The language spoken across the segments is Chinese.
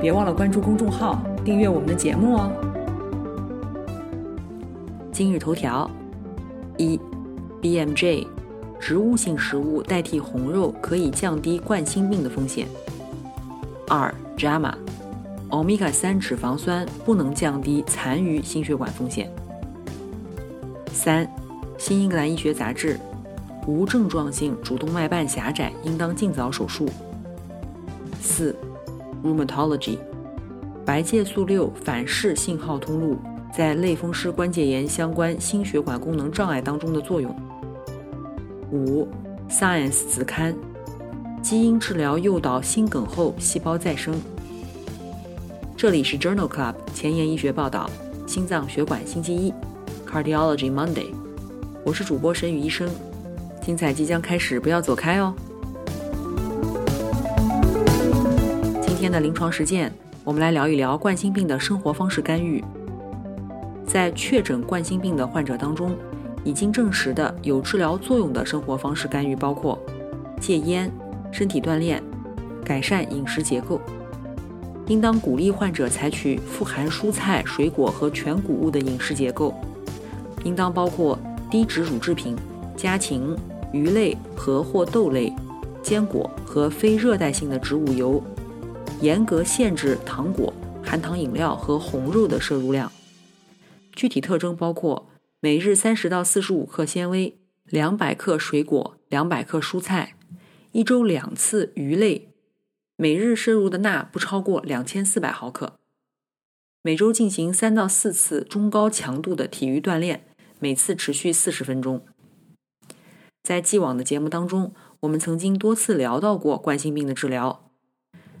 别忘了关注公众号，订阅我们的节目哦。今日头条：一，BMJ，植物性食物代替红肉可以降低冠心病的风险。二，JAMA，欧米伽三脂肪酸不能降低残余心血管风险。三，新英格兰医学杂志，无症状性主动脉瓣狭窄应当尽早手术。四。Rheumatology，白介素六反式信号通路在类风湿关节炎相关心血管功能障碍当中的作用。五，Science 子刊，基因治疗诱导心梗后细胞再生。这里是 Journal Club 前沿医学报道，心脏血管星期一，Cardiology Monday，我是主播沈宇医生，精彩即将开始，不要走开哦。今天的临床实践，我们来聊一聊冠心病的生活方式干预。在确诊冠心病的患者当中，已经证实的有治疗作用的生活方式干预包括戒烟、身体锻炼、改善饮食结构。应当鼓励患者采取富含蔬菜、水果和全谷物的饮食结构，应当包括低脂乳制品、家禽、鱼类和或豆类、坚果和非热带性的植物油。严格限制糖果、含糖饮料和红肉的摄入量。具体特征包括：每日三十到四十五克纤维，两百克水果，两百克蔬菜，一周两次鱼类，每日摄入的钠不超过两千四百毫克。每周进行三到四次中高强度的体育锻炼，每次持续四十分钟。在既往的节目当中，我们曾经多次聊到过冠心病的治疗。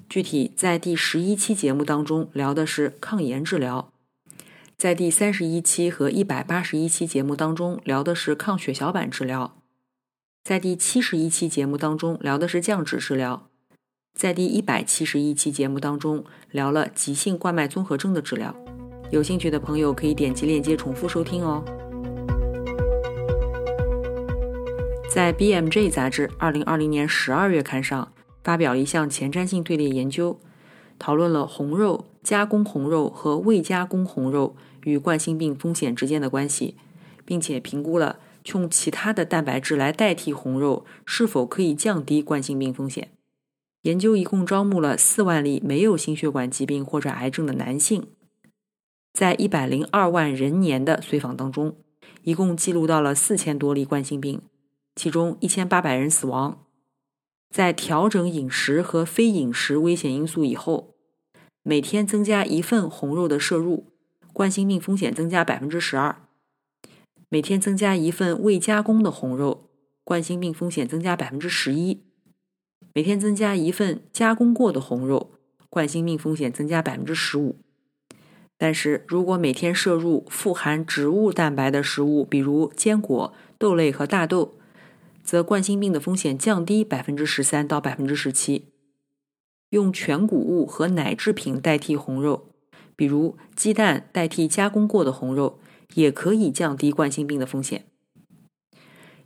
具体在第十一期节目当中聊的是抗炎治疗，在第三十一期和一百八十一期节目当中聊的是抗血小板治疗，在第七十一期节目当中聊的是降脂治疗，在第一百七十一期节目当中聊了急性冠脉综合征的治疗。有兴趣的朋友可以点击链接重复收听哦。在 BMJ 杂志二零二零年十二月刊上。发表了一项前瞻性队列研究，讨论了红肉、加工红肉和未加工红肉与冠心病风险之间的关系，并且评估了用其他的蛋白质来代替红肉是否可以降低冠心病风险。研究一共招募了四万例没有心血管疾病或者癌症的男性，在一百零二万人年的随访当中，一共记录到了四千多例冠心病，其中一千八百人死亡。在调整饮食和非饮食危险因素以后，每天增加一份红肉的摄入，冠心病风险增加百分之十二；每天增加一份未加工的红肉，冠心病风险增加百分之十一；每天增加一份加工过的红肉，冠心病风险增加百分之十五。但是如果每天摄入富含植物蛋白的食物，比如坚果、豆类和大豆，则冠心病的风险降低百分之十三到百分之十七。用全谷物和奶制品代替红肉，比如鸡蛋代替加工过的红肉，也可以降低冠心病的风险。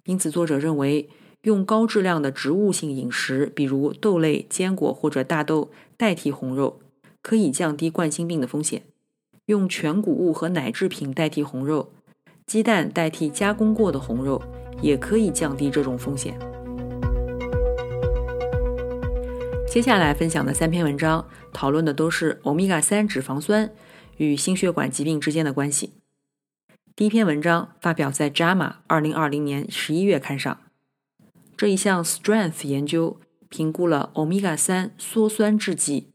因此，作者认为用高质量的植物性饮食，比如豆类、坚果或者大豆代替红肉，可以降低冠心病的风险。用全谷物和奶制品代替红肉，鸡蛋代替加工过的红肉。也可以降低这种风险。接下来分享的三篇文章讨论的都是欧米伽三脂肪酸与心血管疾病之间的关系。第一篇文章发表在《JAMA》二零二零年十一月刊上。这一项 Strength 研究评估了欧米伽三羧酸制剂、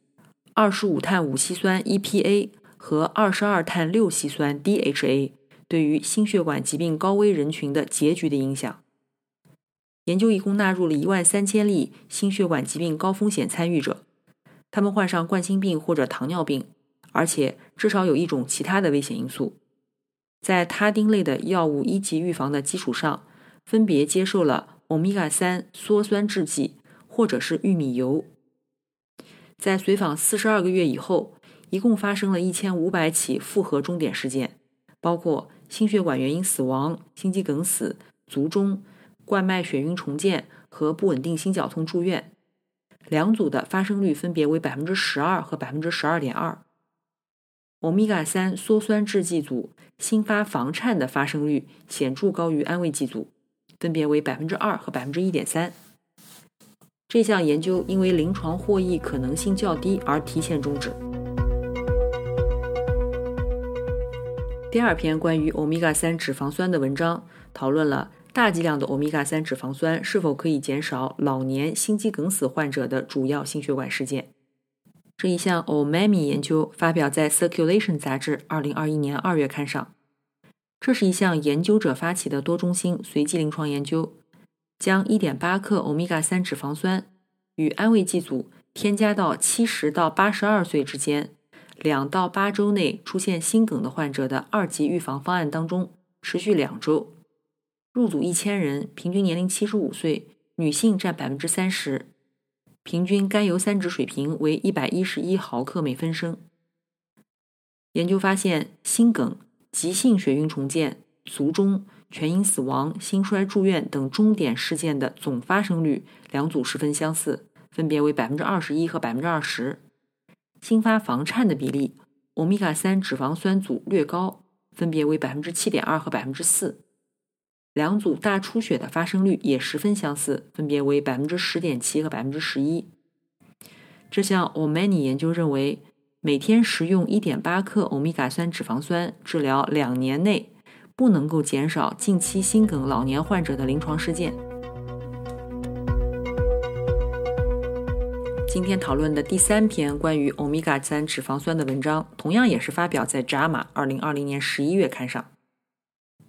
二十五碳五烯酸 EPA 和二十二碳六烯酸 DHA。对于心血管疾病高危人群的结局的影响。研究一共纳入了一万三千例心血管疾病高风险参与者，他们患上冠心病或者糖尿病，而且至少有一种其他的危险因素。在他汀类的药物一级预防的基础上，分别接受了欧米伽三羧酸制剂或者是玉米油。在随访四十二个月以后，一共发生了一千五百起复合终点事件，包括心血管原因死亡、心肌梗死、卒中、冠脉血晕重建和不稳定心绞痛住院。两组的发生率分别为百分之十二和百分之十二点二。欧米伽三羧酸制剂组新发房颤的发生率显著高于安慰剂组，分别为百分之二和百分之一点三。这项研究因为临床获益可能性较低而提前终止。第二篇关于欧米伽三脂肪酸的文章讨论了大剂量的欧米伽三脂肪酸是否可以减少老年心肌梗死患者的主要心血管事件。这一项 OMAMI 研究发表在《Circulation》杂志2021年2月刊上。这是一项研究者发起的多中心随机临床研究，将1.8克欧米伽三脂肪酸与安慰剂组添加到70到82岁之间两到八周内出现心梗的患者的二级预防方案当中，持续两周。入组1000人，平均年龄75岁，女性占30%。平均甘油三酯水平为一百一十一毫克每分升。研究发现，心梗、急性血运重建、卒中、全因死亡、心衰住院等终点事件的总发生率两组十分相似，分别为百分之二十一和百分之二十。新发房颤的比例，欧米伽三脂肪酸组略高，分别为百分之七点二和百分之四。两组大出血的发生率也十分相似，分别为百分之十点七和百分之十一。这项 OMANI 研究认为，每天食用一点八克欧米伽三脂肪酸治疗两年内，不能够减少近期心梗老年患者的临床事件。今天讨论的第三篇关于欧米伽三脂肪酸的文章，同样也是发表在《JAMA》二零二零年十一月刊上。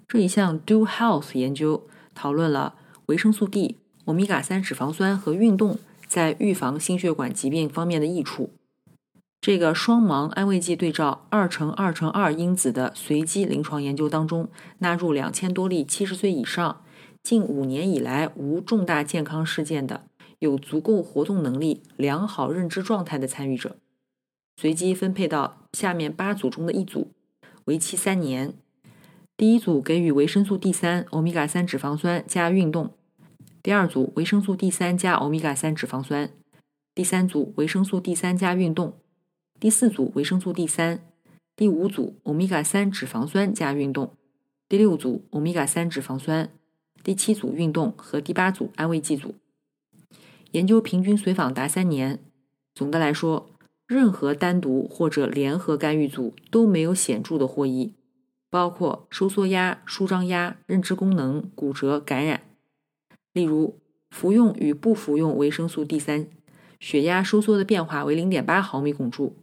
这一项 Do Health 研究讨论了维生素 D、欧米伽三脂肪酸和运动在预防心血管疾病方面的益处。这个双盲安慰剂对照二乘二乘二因子的随机临床研究当中，纳入两千多例七十岁以上、近五年以来无重大健康事件的、有足够活动能力、良好认知状态的参与者，随机分配到下面八组中的一组，为期三年。第一组给予维生素 D 三、欧米伽三脂肪酸加运动；第二组维生素 D 三加欧米伽三脂肪酸；第三组维生素 D 三加运动；第四组维生素 D 三；第五组欧米伽三脂肪酸加运动；第六组欧米伽三脂肪酸；第七组运动和第八组安慰剂组。研究平均随访达三年。总的来说，任何单独或者联合干预组都没有显著的获益。包括收缩压、舒张压、认知功能、骨折、感染。例如，服用与不服用维生素 D 三，血压收缩的变化为零点八毫米汞柱；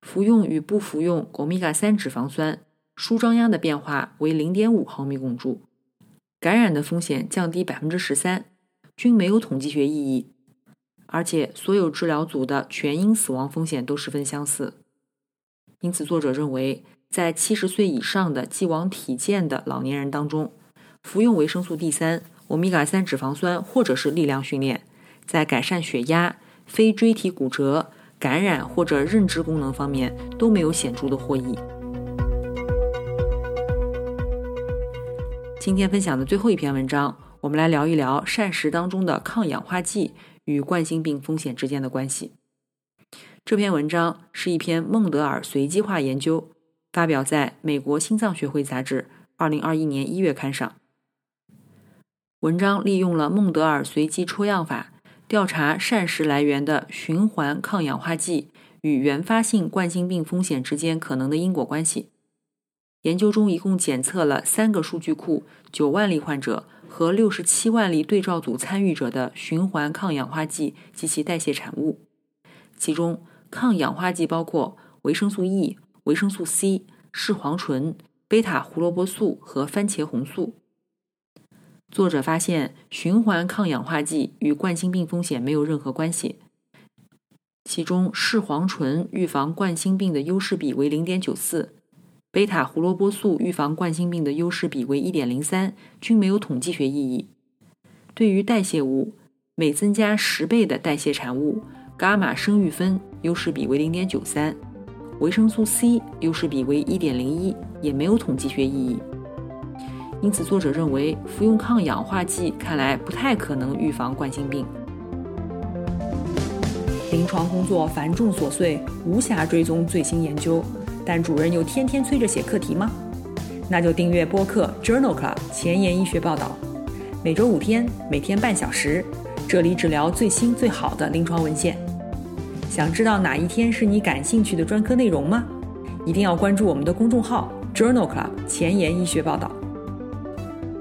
服用与不服用欧米伽三脂肪酸，舒张压的变化为零点五毫米汞柱，感染的风险降低百分之十三，均没有统计学意义。而且，所有治疗组的全因死亡风险都十分相似。因此，作者认为。在七十岁以上的既往体健的老年人当中，服用维生素 D 三、欧米伽三脂肪酸或者是力量训练，在改善血压、非椎体骨折、感染或者认知功能方面都没有显著的获益。今天分享的最后一篇文章，我们来聊一聊膳食当中的抗氧化剂与冠心病风险之间的关系。这篇文章是一篇孟德尔随机化研究。发表在美国心脏学会杂志二零二一年一月刊上。文章利用了孟德尔随机抽样法，调查膳食来源的循环抗氧化剂与原发性冠心病风险之间可能的因果关系。研究中一共检测了三个数据库、九万例患者和六十七万例对照组参与者的循环抗氧化剂及其代谢产物。其中，抗氧化剂包括维生素 E。维生素 C、视黄醇、贝塔胡萝卜素和番茄红素。作者发现，循环抗氧化剂与冠心病风险没有任何关系。其中视黄醇预防冠心病的优势比为零点九四，贝塔胡萝卜素预防冠心病的优势比为一点零三，均没有统计学意义。对于代谢物，每增加十倍的代谢产物伽马生育酚优势比为零点九三，维生素 C 优势比为一点零一，也没有统计学意义。因此，作者认为服用抗氧化剂看来不太可能预防冠心病。临床工作繁重琐碎，无暇追踪最新研究，但主任又天天催着写课题吗？那就订阅播客 Journal Club 前沿医学报道，每周五天，每天半小时，这里只聊最新最好的临床文献。想知道哪一天是你感兴趣的专科内容吗？一定要关注我们的公众号 Journal Club 前沿医学报道。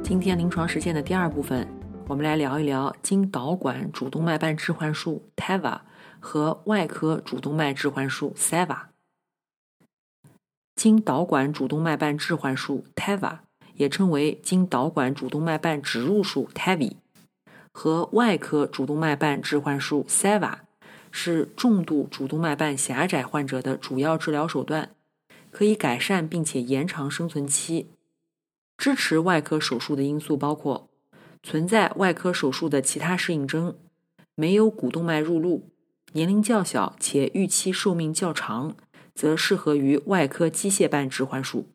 今天临床实践的第二部分，我们来聊一聊经导管主动脉瓣置换术 TAVR 和外科主动脉置换术 SAVR。经导管主动脉瓣置换术 （TAVA） 也称为经导管主动脉瓣植入术 TAVI，和外科主动脉瓣置换术 （SAVA） 是重度主动脉瓣狭窄患者的主要治疗手段，可以改善并且延长生存期。支持外科手术的因素包括存在外科手术的其他适应症，没有股动脉入路，年龄较小且预期寿命较长，则适合于外科机械瓣置换术。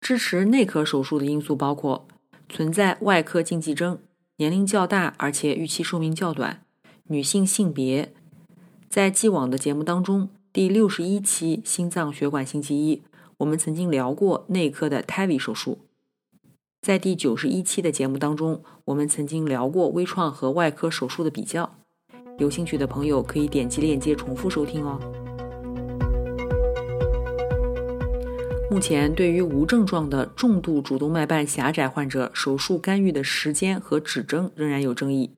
支持内科手术的因素包括存在外科禁忌症，年龄较大而且预期寿命较短，女性性别。在既往的节目当中，第六十一期心脏血管星期一。我们曾经聊过内科的 TAVI 手术，在第九十一期的节目当中，我们曾经聊过微创和外科手术的比较。有兴趣的朋友可以点击链接重复收听哦。目前，对于无症状的重度主动脉瓣狭窄患者，手术干预的时间和指征仍然有争议。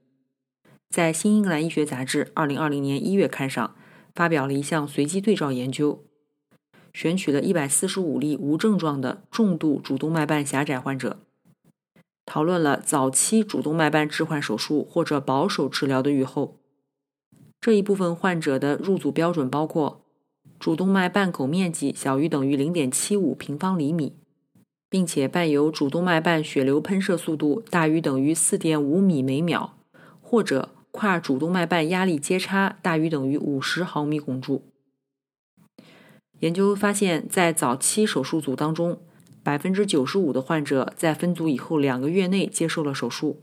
在《新英格兰医学杂志》二零二零年一月刊上发表了一项随机对照研究。选取了一百四十五例无症状的重度主动脉瓣狭窄患者，讨论了早期主动脉瓣置换手术或者保守治疗的预后。这一部分患者的入组标准包括主动脉瓣口面积小于等于零点七五平方厘米，并且伴有主动脉瓣血流喷射速度大于等于四点五米每秒，或者跨主动脉瓣压力阶差大于等于五十毫米汞柱。研究发现，在早期手术组当中，百分之九十五的患者在分组以后两个月内接受了手术，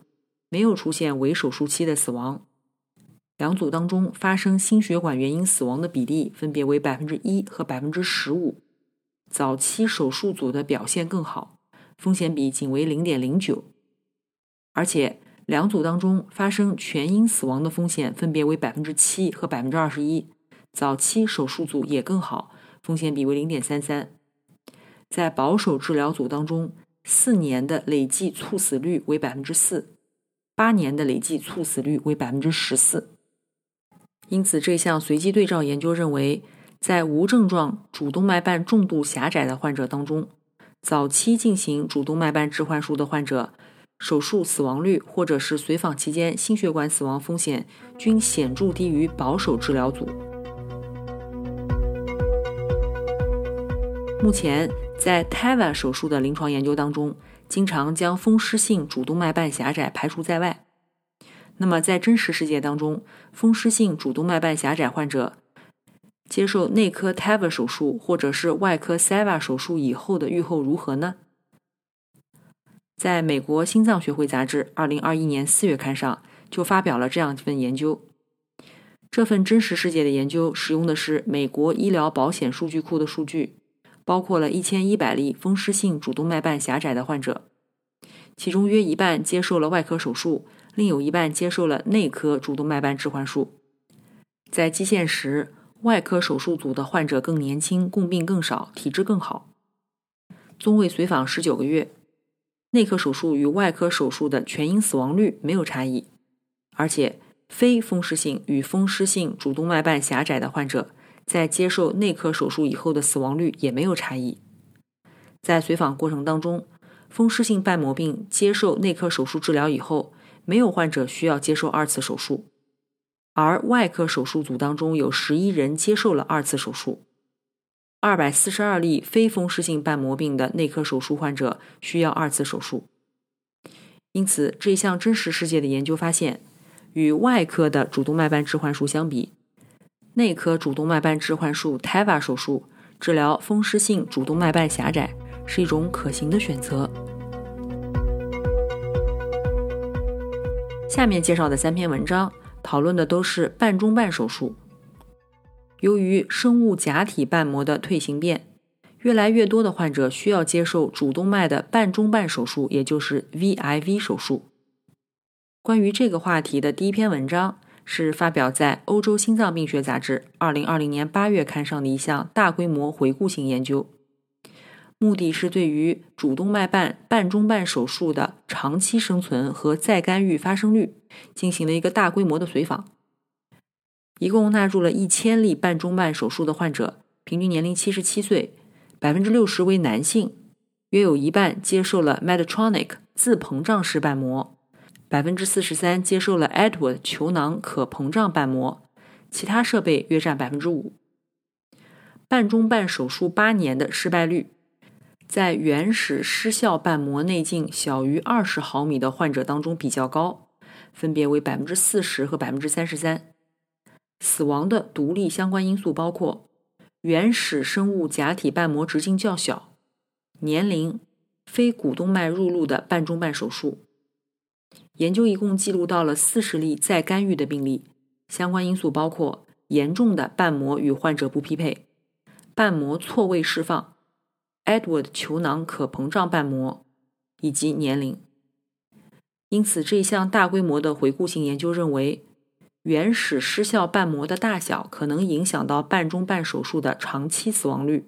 没有出现围手术期的死亡。两组当中发生心血管原因死亡的比例分别为百分之一和百分之十五。早期手术组的表现更好，风险比仅为零点零九。而且两组当中发生全因死亡的风险分别为百分之七和百分之二十一。早期手术组也更好。风险比为零点三三，在保守治疗组当中，四年的累计猝死率为百分之四，八年的累计猝死率为百分之十四。因此，这项随机对照研究认为，在无症状主动脉瓣重度狭窄的患者当中，早期进行主动脉瓣置换术的患者，手术死亡率或者是随访期间心血管死亡风险均显著低于保守治疗组。目前，在 TAVR 手术的临床研究当中，经常将风湿性主动脉瓣狭窄排除在外。那么，在真实世界当中，风湿性主动脉瓣狭窄患者接受内科 TAVR 手术或者是外科 SAVR 手术以后的预后如何呢？在美国心脏学会杂志二零二一年四月刊上就发表了这样一份研究。这份真实世界的研究使用的是美国医疗保险数据库的数据。包括了一千一百例风湿性主动脉瓣狭窄的患者，其中约一半接受了外科手术，另有一半接受了内科主动脉瓣置换术。在基线时，外科手术组的患者更年轻，共病更少，体质更好。综位随访十九个月，内科手术与外科手术的全因死亡率没有差异，而且非风湿性与风湿性主动脉瓣狭窄的患者。在接受内科手术以后的死亡率也没有差异。在随访过程当中，风湿性瓣膜病接受内科手术治疗以后，没有患者需要接受二次手术。而外科手术组当中有十一人接受了二次手术。二百四十二例非风湿性瓣膜病的内科手术患者需要二次手术。因此，这项真实世界的研究发现，与外科的主动脉瓣置换术相比，内科主动脉瓣置换术 TAVA 手术治疗风湿性主动脉瓣狭窄是一种可行的选择。下面介绍的三篇文章讨论的都是半中瓣手术。由于生物假体瓣膜的退行变，越来越多的患者需要接受主动脉的半中瓣手术，也就是 VIV 手术。关于这个话题的第一篇文章是发表在《欧洲心脏病学杂志》2020年8月刊上的一项大规模回顾性研究，目的是对于主动脉瓣瓣中瓣手术的长期生存和再干预发生率进行了一个大规模的随访。一共纳入了一千例瓣中瓣手术的患者，平均年龄七十七岁，百分之六十为男性，约有一半接受了 Medtronic 自膨胀式瓣膜，百分之四十三接受了 Edward 球囊可膨胀瓣膜，其他设备约占百分之五。瓣中瓣手术八年的失败率，在原始失效瓣膜内径小于二十毫米的患者当中比较高，分别为百分之四十和百分之三十三。死亡的独立相关因素包括原始生物假体瓣膜直径较小、年龄、非股动脉入路的瓣中瓣手术。研究一共记录到了四十例再干预的病例，相关因素包括严重的瓣膜与患者不匹配、瓣膜错位释放、Edward 球囊可膨胀瓣膜以及年龄。因此，这项大规模的回顾性研究认为。原始失效瓣膜的大小可能影响到瓣中瓣手术的长期死亡率，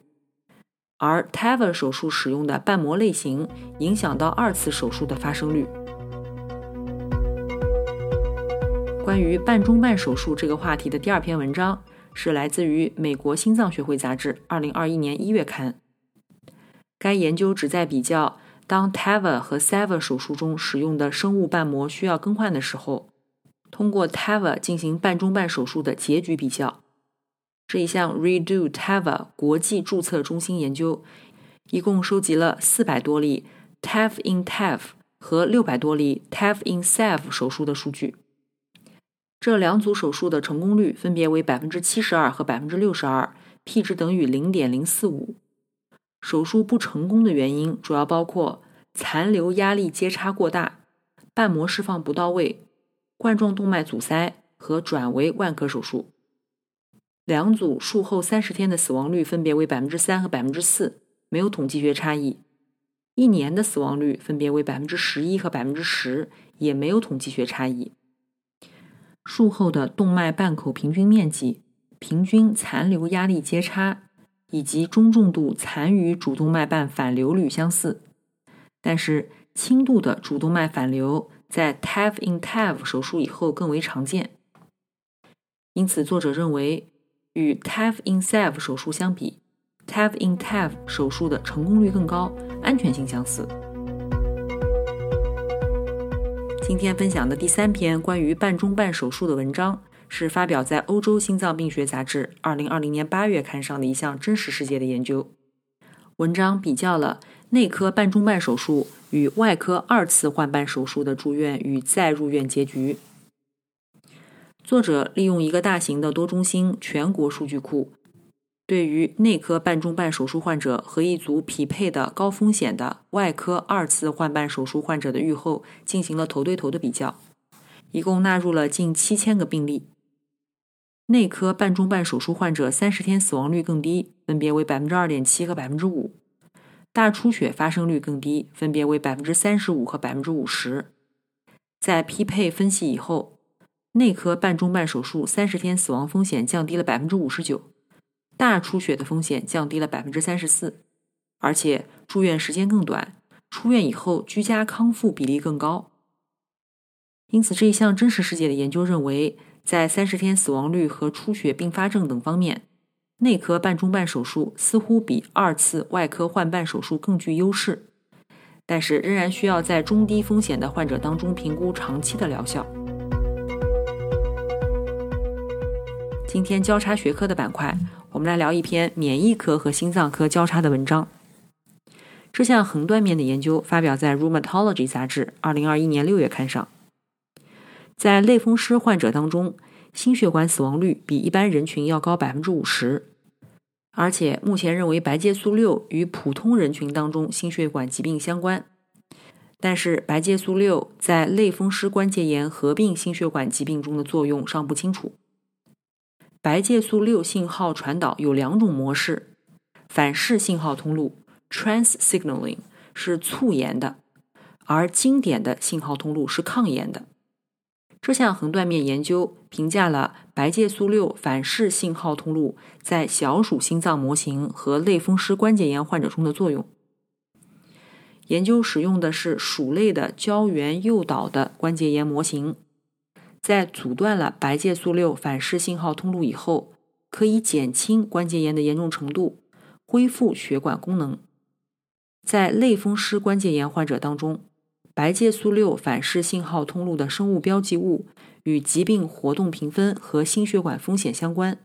而 TAVR 手术使用的瓣膜类型影响到二次手术的发生率。关于瓣中瓣手术这个话题的第二篇文章是来自于美国心脏学会杂志2021年1月刊。该研究旨在比较当 TAVR 和 SAVR 手术中使用的生物瓣膜需要更换的时候。通过 TAVR 进行瓣中瓣手术的结局比较，这一项 Redo TAVR 国际注册中心研究，一共收集了四百多例 TAV in TAV 和六百多例 TAV in SAV 手术的数据。这两组手术的成功率分别为百分之七十二和百分之六十二，p 值等于零点零四五。手术不成功的原因主要包括残留压力接差过大、瓣膜释放不到位。冠状动脉阻塞和转为外科手术，两组术后三十天的死亡率分别为百分之三和百分之四，没有统计学差异；一年的死亡率分别为百分之十一和百分之十，也没有统计学差异。术后的动脉瓣口平均面积、平均残留压力接差以及中重度残余主动脉瓣反流率相似，但是轻度的主动脉反流。在 TAV in TAV 手术以后更为常见，因此作者认为，与 TAV in SAV 手术相比，TAV in TAV 手术的成功率更高，安全性相似。今天分享的第三篇关于瓣中瓣手术的文章，是发表在《欧洲心脏病学杂志》2020年8月刊上的一项真实世界的研究。文章比较了内科瓣中瓣手术。与外科二次换瓣手术的住院与再入院结局。作者利用一个大型的多中心全国数据库，对于内科瓣中瓣手术患者和一组匹配的高风险的外科二次换瓣手术患者的预后进行了头对头的比较，一共纳入了近七千个病例。内科半中半手术患者三十天死亡率更低，分别为百分之二点七和百分之五。大出血发生率更低，分别为百分之三十五和百分之五十。在匹配分析以后，内科半中半手术三十天死亡风险降低了百分之五十九，大出血的风险降低了百分之三十四，而且住院时间更短，出院以后居家康复比例更高。因此，这一项真实世界的研究认为，在三十天死亡率和出血并发症等方面。内科半中半手术似乎比二次外科换瓣手术更具优势，但是仍然需要在中低风险的患者当中评估长期的疗效。今天交叉学科的板块，我们来聊一篇免疫科和心脏科交叉的文章。这项横断面的研究发表在《Rheumatology》杂志2021年6月刊上。在类风湿患者当中，心血管死亡率比一般人群要高百分之五十，而且目前认为白介素六与普通人群当中心血管疾病相关。但是白介素六在类风湿关节炎合并心血管疾病中的作用尚不清楚。白介素六信号传导有两种模式，反式信号通路 （trans signaling） 是促炎的，而经典的信号通路是抗炎的。这项横断面研究评价了白介素六反式信号通路在小鼠心脏模型和类风湿关节炎患者中的作用。研究使用的是鼠类的胶原诱导的关节炎模型。在阻断了白介素六反式信号通路以后，可以减轻关节炎的严重程度，恢复血管功能。在类风湿关节炎患者当中，白介素六反式信号通路的生物标记物与疾病活动评分和心血管风险相关。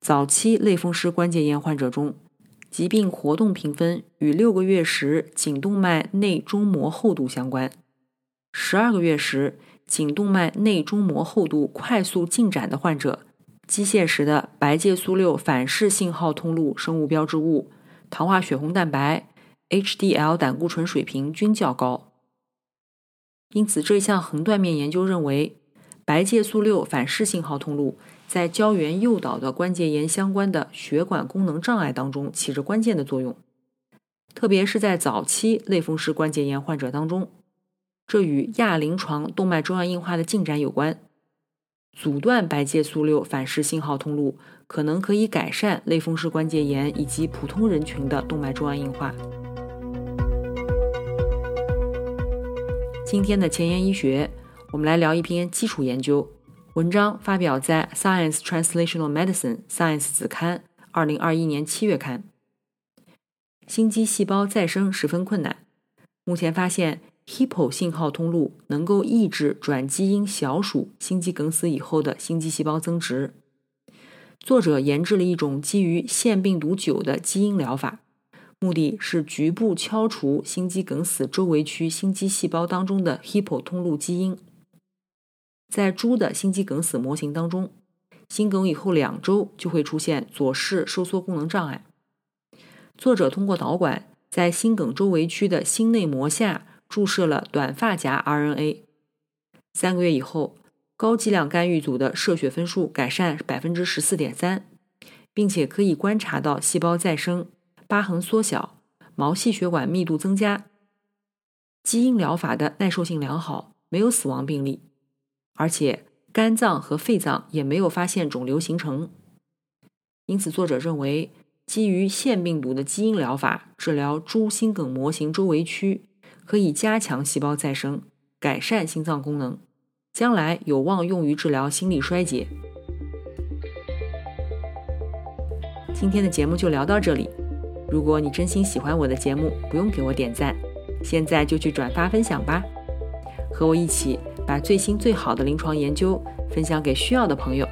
早期类风湿关节炎患者中，疾病活动评分与六个月时颈动脉内中膜厚度相关，十二个月时。颈动脉内中膜厚度快速进展的患者，机械时的白介素六反式信号通路生物标志物、糖化血红蛋白、HDL 胆固醇水平均较高。因此，这项横断面研究认为，白介素六反式信号通路在胶原诱导的关节炎相关的血管功能障碍当中起着关键的作用，特别是在早期类风湿关节炎患者当中。这与亚临床动脉粥样硬化的进展有关。阻断白介素六反式信号通路，可能可以改善类风湿关节炎以及普通人群的动脉粥样硬化。今天的前沿医学，我们来聊一篇基础研究文章，发表在《Science Translational Medicine》Science 子刊，二零二一年七月刊。心肌细胞再生十分困难，目前发现。Hippo 信号通路能够抑制转基因小鼠心肌梗死以后的心肌细胞增殖。作者研制了一种基于腺病毒九的基因疗法，目的是局部敲除心肌梗死周围区心肌细胞当中的 Hippo 通路基因。在猪的心肌梗死模型当中，心梗以后两周就会出现左室收缩功能障碍。作者通过导管在心梗周围区的心内膜下。注射了短发夹 RNA，三个月以后，高剂量干预组的射血分数改善百分之十四点三，并且可以观察到细胞再生、疤痕缩小、毛细血管密度增加。基因疗法的耐受性良好，没有死亡病例，而且肝脏和肺脏也没有发现肿瘤形成。因此，作者认为，基于腺病毒的基因疗法治疗猪心梗模型周围区。可以加强细胞再生，改善心脏功能，将来有望用于治疗心力衰竭。今天的节目就聊到这里。如果你真心喜欢我的节目，不用给我点赞，现在就去转发分享吧，和我一起把最新最好的临床研究分享给需要的朋友。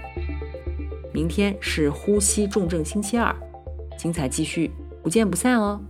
明天是呼吸重症星期二，精彩继续，不见不散哦。